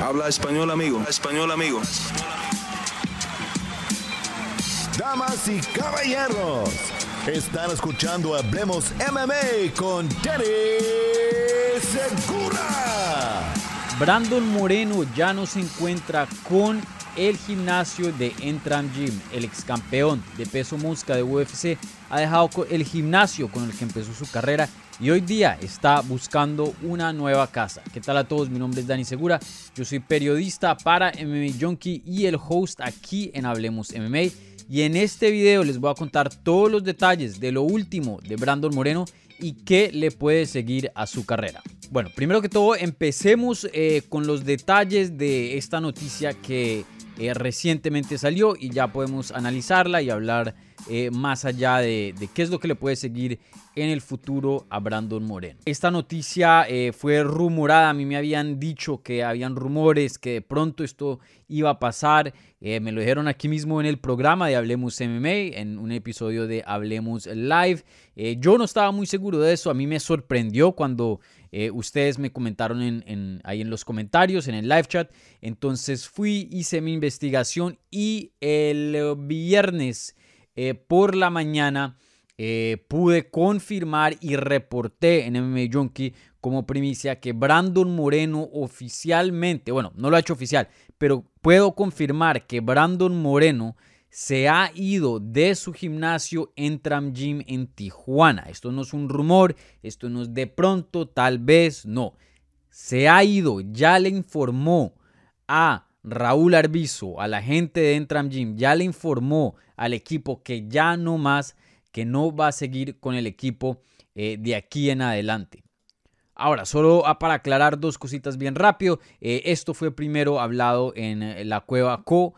Habla español, amigo. Español, amigo. Damas y caballeros, están escuchando Hablemos MMA con Danny Segura. Brandon Moreno ya no se encuentra con el gimnasio de Entram Gym. El ex campeón de peso mosca de UFC ha dejado el gimnasio con el que empezó su carrera y hoy día está buscando una nueva casa. ¿Qué tal a todos? Mi nombre es Dani Segura. Yo soy periodista para MMA Junkie y el host aquí en Hablemos MMA. Y en este video les voy a contar todos los detalles de lo último de Brandon Moreno y qué le puede seguir a su carrera. Bueno, primero que todo, empecemos eh, con los detalles de esta noticia que eh, recientemente salió y ya podemos analizarla y hablar eh, más allá de, qué es lo que le puede seguir en el futuro a Brandon Moreno. Esta noticia eh, fue rumorada, a mí me habían dicho que habían rumores que de pronto esto iba a pasar, eh, me lo dijeron aquí mismo en el programa de Hablemos MMA, en un episodio de Hablemos Live. yo no estaba muy seguro de eso, a mí me sorprendió cuando ustedes me comentaron en, ahí en los comentarios, en el live chat. Entonces fui, hice mi investigación y el viernes eh, por la mañana eh, pude confirmar y reporté en MMA Junkie como primicia que Brandon Moreno oficialmente, bueno, no lo ha hecho oficial, pero puedo confirmar que Brandon Moreno se ha ido de su gimnasio Entram Gym en Tijuana. Esto no es un rumor, esto no es de pronto, tal vez, no. Se ha ido, ya le informó a Raúl Arbizo, a la gente de Entram Gym, ya le informó al equipo que ya no más, que no va a seguir con el equipo eh, de aquí en adelante. Ahora, solo para aclarar dos cositas bien rápido, eh, esto fue primero hablado en eh, la cueva Co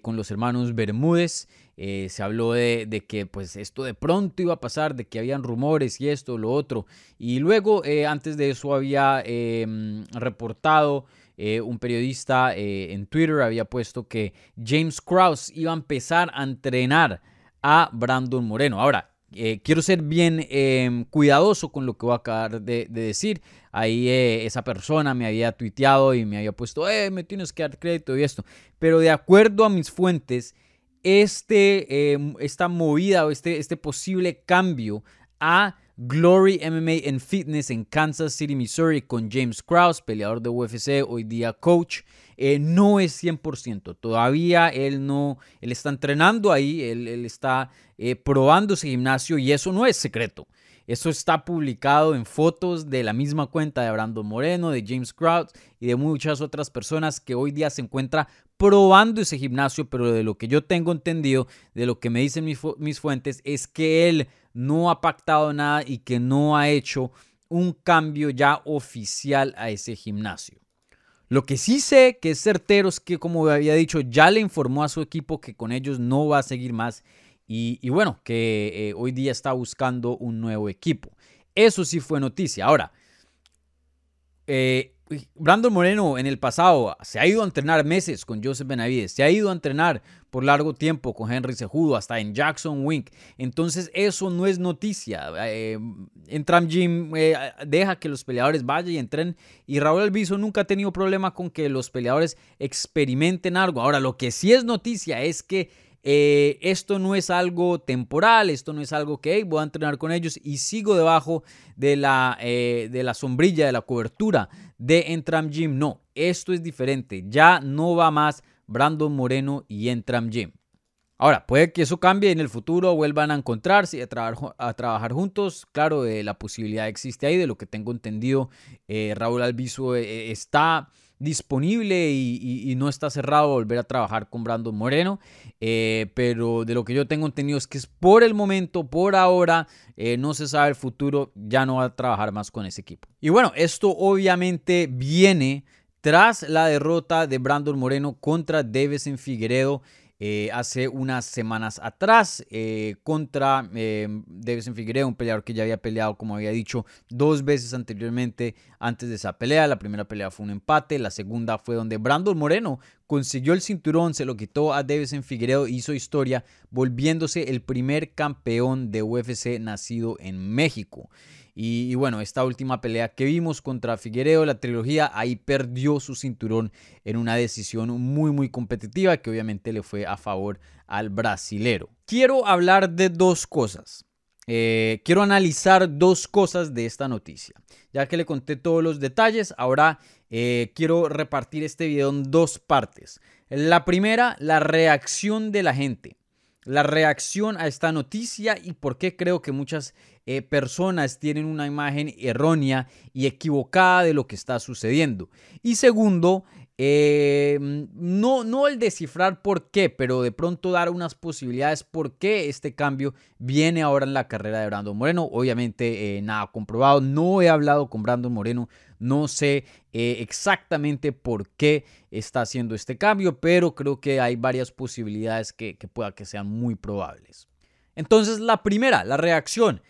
con los hermanos Bermúdez. se habló de, que pues esto de pronto iba a pasar, de que habían rumores y esto, lo otro. Y luego, antes de eso, había em, reportado eh, un periodista eh, en Twitter había puesto que James Krause iba a empezar a entrenar a Brandon Moreno. Ahora, eh, quiero ser bien em, cuidadoso con lo que voy a acabar de, decir. Ahí esa persona me había tuiteado y me había puesto, eh, me tienes que dar crédito y esto. Pero de acuerdo a mis fuentes, este, em, esta movida o este, este posible cambio a Glory MMA and Fitness en Kansas City, Missouri, con James Krause, peleador de UFC, hoy día coach. Eh, no es 100%. Todavía él no, él está entrenando ahí, él, está eh, probando ese gimnasio y eso no es secreto. Eso está publicado en fotos de la misma cuenta de Brandon Moreno, de James Krause y de muchas otras personas que hoy día se encuentra probando ese gimnasio, pero de lo que yo tengo entendido, de lo que me dicen mis, mis fuentes, es que él no ha pactado nada y que no ha hecho un cambio ya oficial a ese gimnasio. Lo que sí sé que es certero es que, como había dicho, ya le informó a su equipo que con ellos no va a seguir más y, bueno, que eh, hoy día está buscando un nuevo equipo. Eso sí fue noticia. Ahora, eh, Brandon Moreno en el pasado se ha ido a entrenar meses con Joseph Benavides, se ha ido a entrenar por largo tiempo con Henry Sejudo, hasta en Jackson Wink. Entonces eso no es noticia. Eh, Entram Gym deja que los peleadores vayan y entren. Y Raúl Alviso nunca ha tenido problema con que los peleadores experimenten algo. Ahora, lo que sí es noticia es que eh, esto no es algo temporal, esto no es algo que voy a entrenar con ellos y sigo debajo de la, eh, de la sombrilla, de la cobertura de Entram Gym. No, esto es diferente. Ya no va más Brandon Moreno y Entram Gym. Ahora, puede que eso cambie en el futuro, vuelvan a encontrarse y a, trabajar, a trabajar juntos. Claro, eh, la posibilidad existe ahí, de lo que tengo entendido. Raúl Albizu está disponible y, no está cerrado volver a trabajar con Brandon Moreno. Eh, pero de lo que yo tengo entendido es que es por el momento, por ahora, eh, no se sabe el futuro, ya no va a trabajar más con ese equipo. Y bueno, esto obviamente viene tras la derrota de Brandon Moreno contra Davison Figueredo eh, hace unas semanas atrás eh, contra eh, Davison Figueiredo, un peleador que ya había peleado, como había dicho, dos veces anteriormente antes de esa pelea. La primera pelea fue un empate, la segunda fue donde Brandon Moreno consiguió el cinturón, se lo quitó a Davison Figueiredo, hizo historia, volviéndose el primer campeón de UFC nacido en México. Y, bueno, esta última pelea que vimos contra Figueredo, la trilogía, ahí perdió su cinturón en una decisión muy, muy competitiva que obviamente le fue a favor al brasilero. Quiero hablar de dos cosas. Eh, quiero analizar dos cosas de esta noticia. Ya que le conté todos los detalles, ahora eh, quiero repartir este video en dos partes. La primera, la reacción de la gente la reacción a esta noticia y por qué creo que muchas eh, personas tienen una imagen errónea y equivocada de lo que está sucediendo. Y segundo, eh, no, no el descifrar por qué, pero de pronto dar unas posibilidades por qué este cambio viene ahora en la carrera de Brandon Moreno. Obviamente eh, nada comprobado, no he hablado con Brandon Moreno, no sé exactamente por qué está haciendo este cambio, pero creo que hay varias posibilidades que, que pueda que sean muy probables. Entonces la primera, la reacción.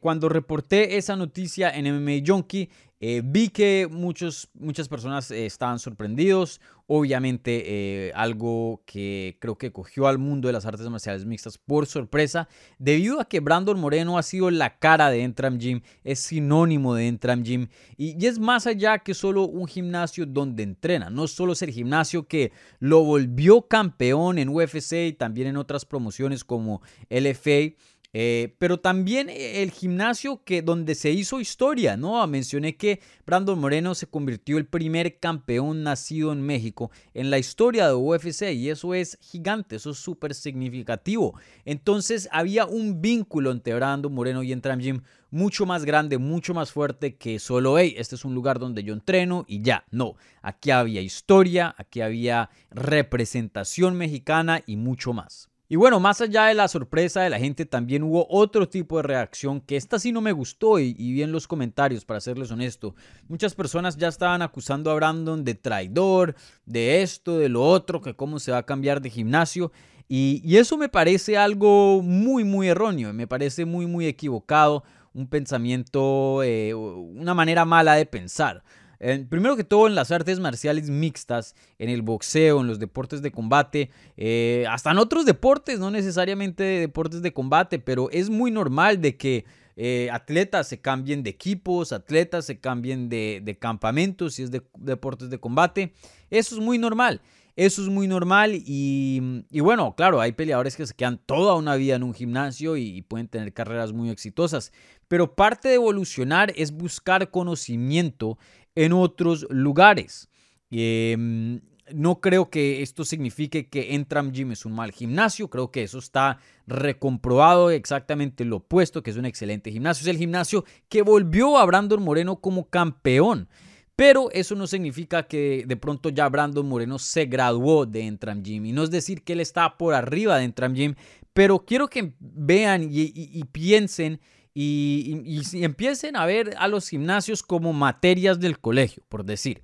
Cuando reporté esa noticia en MMA Junkie, eh, vi que muchos, muchas personas eh, estaban sorprendidos. Obviamente eh, algo que creo que cogió al mundo de las artes marciales mixtas por sorpresa. Debido a que Brandon Moreno ha sido la cara de Entram Gym. Es sinónimo de Entram Gym. Y, y es más allá que solo un gimnasio donde entrena. No solo es el gimnasio que lo volvió campeón en UFC y también en otras promociones como LFA eh, pero también el gimnasio que donde se hizo historia, ¿no? Mencioné que Brandon Moreno se convirtió el primer campeón nacido en México en la historia de UFC y eso es gigante, eso es súper significativo. Entonces había un vínculo entre Brandon Moreno y Entram Gym mucho más grande, mucho más fuerte que solo, hey, este es un lugar donde yo entreno y ya. No, aquí había historia, aquí había representación mexicana y mucho más. Y bueno, más allá de la sorpresa de la gente, también hubo otro tipo de reacción que esta sí no me gustó y, vi en los comentarios, para serles honesto. Muchas personas ya estaban acusando a Brandon de traidor, de esto, de lo otro, que cómo se va a cambiar de gimnasio. Y, eso me parece algo muy, muy erróneo, me parece muy, muy equivocado, un pensamiento, eh, una manera mala de pensar primero que todo en las artes marciales mixtas, en el boxeo, en los deportes de combate, eh, hasta en otros deportes, no necesariamente deportes de combate, pero es muy normal de que eh, atletas se cambien de equipos, atletas se cambien de, campamentos, si es de deportes de combate. Eso es muy normal. Eso es muy normal y, bueno, claro, hay peleadores que se quedan toda una vida en un gimnasio y, pueden tener carreras muy exitosas, pero parte de evolucionar es buscar conocimiento en otros lugares. Em, no creo que esto signifique que Entram Gym es un mal gimnasio, creo que eso está recomprobado exactamente lo opuesto, que es un excelente gimnasio. Es el gimnasio que volvió a Brandon Moreno como campeón. Pero eso no significa que de pronto ya Brandon Moreno se graduó de Entram Gym. Y no es decir que él está por arriba de Entram Gym, pero quiero que vean y piensen y, empiecen a ver a los gimnasios como materias del colegio, por decir.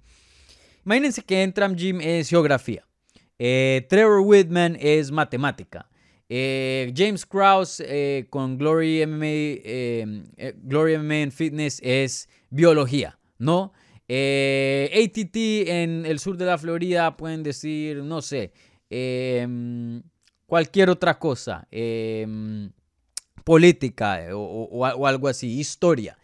Imagínense que Entram Gym es geografía, eh, Trevor Whitman es matemática, eh, James Krause eh, con Glory MMA, Glory MMA en Fitness es biología, ¿no? ATT en el sur de la Florida pueden decir, no sé, cualquier otra cosa política eh, o, algo así, historia.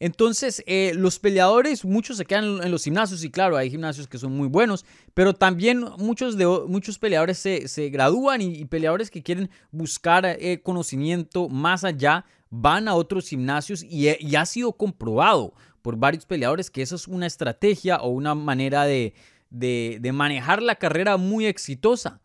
Entonces, eh, los peleadores, muchos se quedan en los gimnasios y claro, hay gimnasios que son muy buenos, pero también muchos, de, muchos peleadores se, gradúan y, peleadores que quieren buscar eh, conocimiento más allá van a otros gimnasios y, ha sido comprobado por varios peleadores que eso es una estrategia o una manera de, de manejar la carrera muy exitosa.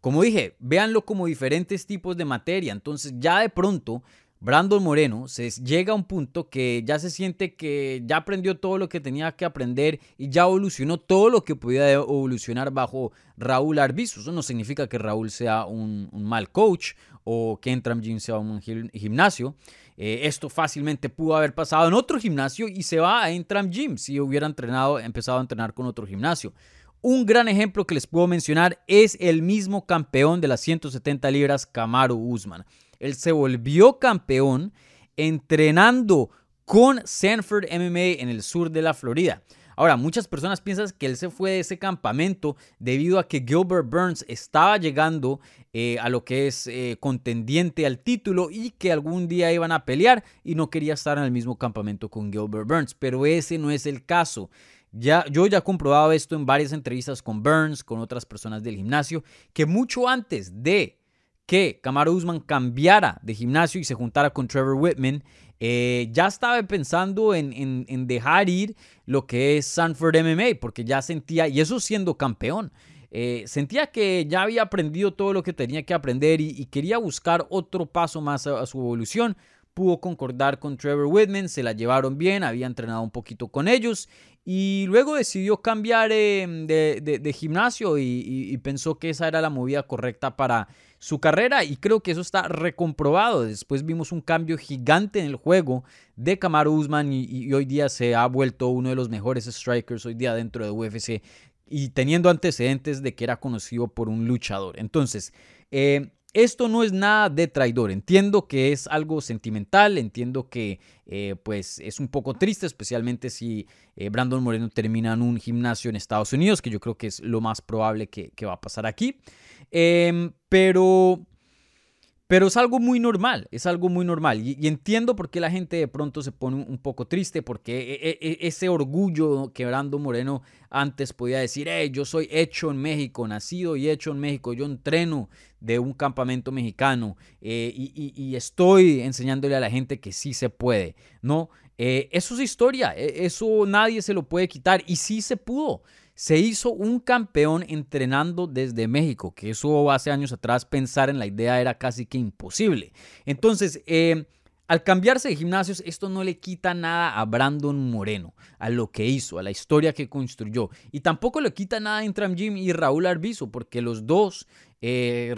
Como dije, véanlo como diferentes tipos de materia. Entonces ya de pronto Brandon Moreno se llega a un punto que ya se siente que ya aprendió todo lo que tenía que aprender y ya evolucionó todo lo que podía evolucionar bajo Raúl Arbizu. Eso no significa que Raúl sea un, mal coach o que Entram Gym sea un gimnasio. Eh, esto fácilmente pudo haber pasado en otro gimnasio y se va a Entram Gym si hubiera entrenado, empezado a entrenar con otro gimnasio. Un gran ejemplo que les puedo mencionar es el mismo campeón de las 170 libras, Kamaru Usman. Él se volvió campeón entrenando con Sanford MMA en el sur de la Florida. Ahora, muchas personas piensan que él se fue de ese campamento debido a que Gilbert Burns estaba llegando eh, a lo que es eh, contendiente al título y que algún día iban a pelear y no quería estar en el mismo campamento con Gilbert Burns, pero ese no es el caso. Ya, yo ya he comprobado esto en varias entrevistas con Burns, con otras personas del gimnasio, que mucho antes de que Camaro Usman cambiara de gimnasio y se juntara con Trevor Whitman, eh, ya estaba pensando en, dejar ir lo que es Sanford MMA, porque ya sentía, y eso siendo campeón, eh, sentía que ya había aprendido todo lo que tenía que aprender y, quería buscar otro paso más a, su evolución. Pudo concordar con Trevor Whitman, se la llevaron bien, había entrenado un poquito con ellos y luego decidió cambiar em, de, gimnasio y, pensó que esa era la movida correcta para su carrera y creo que eso está recomprobado. Después vimos un cambio gigante en el juego de Kamaru Usman y, hoy día se ha vuelto uno de los mejores strikers hoy día dentro de UFC y teniendo antecedentes de que era conocido por un luchador. Entonces, eh, esto no es nada de traidor. Entiendo que es algo sentimental, entiendo que eh, pues es un poco triste, especialmente si eh, Brandon Moreno termina en un gimnasio en Estados Unidos, que yo creo que es lo más probable que, que va a pasar aquí. Em, pero, pero es algo muy normal, es algo muy normal. Y, entiendo por qué la gente de pronto se pone un, poco triste, porque e, e, e, ese orgullo que Brando Moreno antes podía decir, hey, yo soy hecho en México, nacido y hecho en México, yo entreno de un campamento mexicano eh, y, estoy enseñándole a la gente que sí se puede, ¿no? Eh, eso es historia, eso nadie se lo puede quitar y sí se pudo se hizo un campeón entrenando desde México, que eso hace años atrás pensar en la idea era casi que imposible. Entonces, eh, al cambiarse de gimnasios, esto no le quita nada a Brandon Moreno, a lo que hizo, a la historia que construyó. Y tampoco le quita nada a Intram Jim y Raúl Arbizo, porque los dos eh,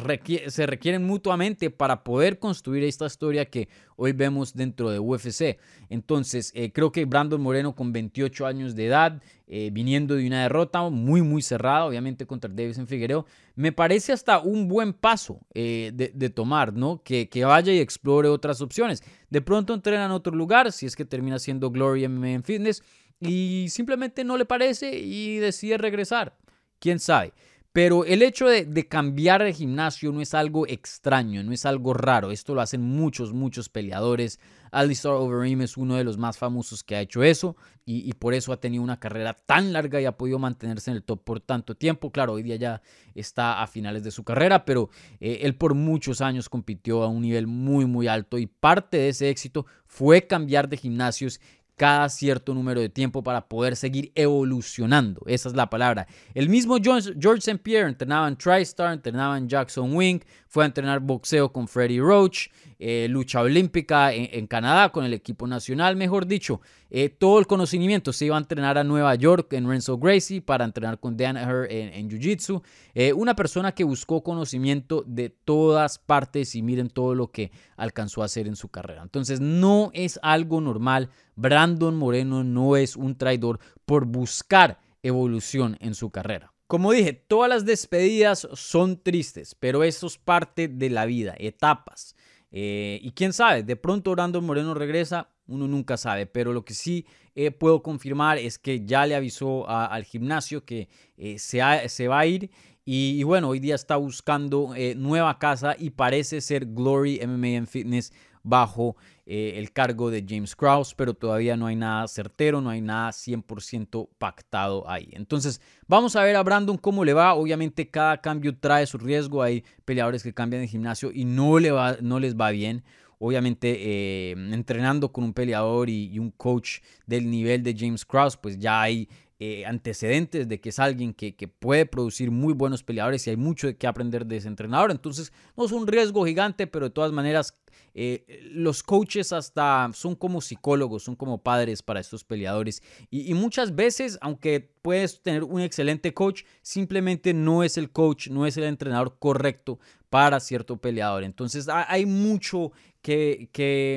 se requieren mutuamente para poder construir esta historia que hoy vemos dentro de UFC. Entonces, eh, creo que Brandon Moreno con 28 años de edad, eh, viniendo de una derrota muy, muy cerrada, obviamente contra Davison Figueroa, me parece hasta un buen paso de, tomar, ¿no? Que, que, vaya y explore otras opciones. De pronto entrena en otro lugar, si es que termina siendo Glory MMA en Fitness, y simplemente no le parece y decide regresar. ¿Quién sabe? Pero el hecho de, cambiar de gimnasio no es algo extraño, no es algo raro. Esto lo hacen muchos, muchos peleadores. Alistair Overeem es uno de los más famosos que ha hecho eso y, por eso ha tenido una carrera tan larga y ha podido mantenerse en el top por tanto tiempo. Claro, hoy día ya está a finales de su carrera, pero eh, él por muchos años compitió a un nivel muy, muy alto y parte de ese éxito fue cambiar de gimnasios cada cierto número de tiempo para poder seguir evolucionando. Esa es la palabra. El mismo George, St. Pierre entrenaba en TriStar, entrenaba en Jackson Wing, fue a entrenar boxeo con Freddie Roach, eh, lucha olímpica en, Canadá con el equipo nacional, mejor dicho. Eh, todo el conocimiento se iba a entrenar a Nueva York en Renzo Gracie para entrenar con Danaher en, en Jiu-Jitsu. Eh, una persona que buscó conocimiento de todas partes y miren todo lo que alcanzó a hacer en su carrera. Entonces no es algo normal. Brandon Moreno no es un traidor por buscar evolución en su carrera. Como dije, todas las despedidas son tristes, pero eso es parte de la vida, etapas. Eh, y quién sabe, de pronto Brandon Moreno regresa, uno nunca sabe, pero lo que sí eh, puedo confirmar es que ya le avisó al gimnasio que eh, se, se, va a ir y, bueno, hoy día está buscando nueva casa y parece ser Glory MMA Fitness bajo eh, el cargo de James Krause, pero todavía no hay nada certero, no hay nada 100% pactado ahí. Entonces, vamos a ver a Brandon cómo le va. Obviamente, cada cambio trae su riesgo. Hay peleadores que cambian de gimnasio y no, le va, no les va bien. Obviamente, eh, entrenando con un peleador y, un coach del nivel de James Krause, pues ya hay eh, antecedentes de que es alguien que, puede producir muy buenos peleadores y hay mucho que aprender de ese entrenador. Entonces, no es un riesgo gigante, pero de todas maneras eh, los coaches hasta son como psicólogos, son como padres para estos peleadores. Y, muchas veces, aunque puedes tener un excelente coach, simplemente no es el coach, no es el entrenador correcto para cierto peleador. Entonces hay mucho que,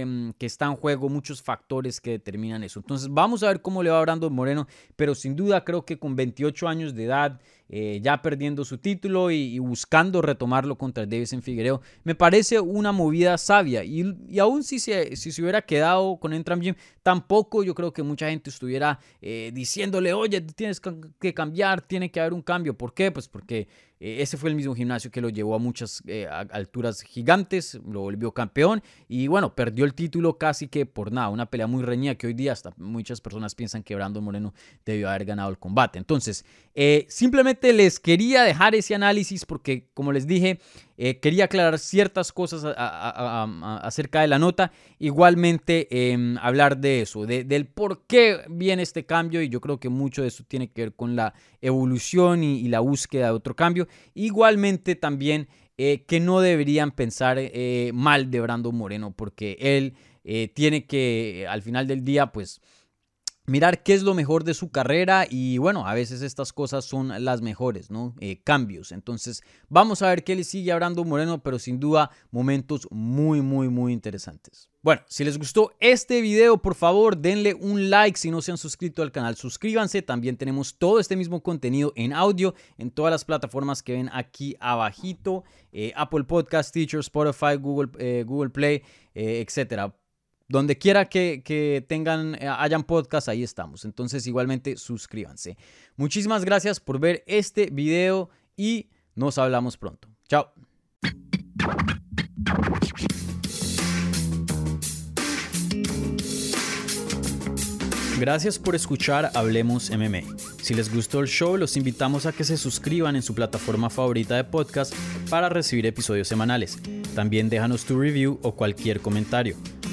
mm, que, está en juego, muchos factores que determinan eso. Entonces vamos a ver cómo le va a Brandon Moreno, pero sin duda creo que con 28 años de edad eh, ya perdiendo su título y, buscando retomarlo contra Davison Figueiredo. Me parece una movida sabia y, y aún si se, si se hubiera quedado con Entram Gym, tampoco yo creo que mucha gente estuviera eh, diciéndole, oye, tienes que cambiar, tiene que haber un cambio. ¿Por qué? Pues porque eh, ese fue el mismo gimnasio que lo llevó a muchas alturas gigantes, lo volvió campeón y bueno, perdió el título casi que por nada, una pelea muy reñida que hoy día hasta muchas personas piensan que Brandon Moreno debió haber ganado el combate. Entonces, simplemente les quería dejar ese análisis porque, como les dije, quería aclarar ciertas cosas acerca de la nota, igualmente em, hablar de eso, del por qué viene este cambio y yo creo que mucho de eso tiene que ver con la evolución y la búsqueda de otro cambio. Igualmente también eh, que no deberían pensar eh, mal de Brandon Moreno porque él eh, tiene que al final del día pues mirar qué es lo mejor de su carrera y bueno, a veces estas cosas son las mejores, ¿no? Eh, cambios. Entonces, vamos a ver qué le sigue a Moreno, pero sin duda momentos muy, muy, muy interesantes. Bueno, si les gustó este video, por favor denle un like si no se han suscrito al canal. Suscríbanse, también tenemos todo este mismo contenido en audio en todas las plataformas que ven aquí abajito. Eh, Apple Podcast, Teacher, Spotify, Google, eh, Google Play, etcétera donde quiera que, tengan, eh, hayan podcast, ahí estamos. Entonces, igualmente, suscríbanse. Muchísimas gracias por ver este video y nos hablamos pronto. Chao. Gracias por escuchar Hablemos MMA. Si les gustó el show, los invitamos a que se suscriban en su plataforma favorita de podcast para recibir episodios semanales. También déjanos tu review o cualquier comentario.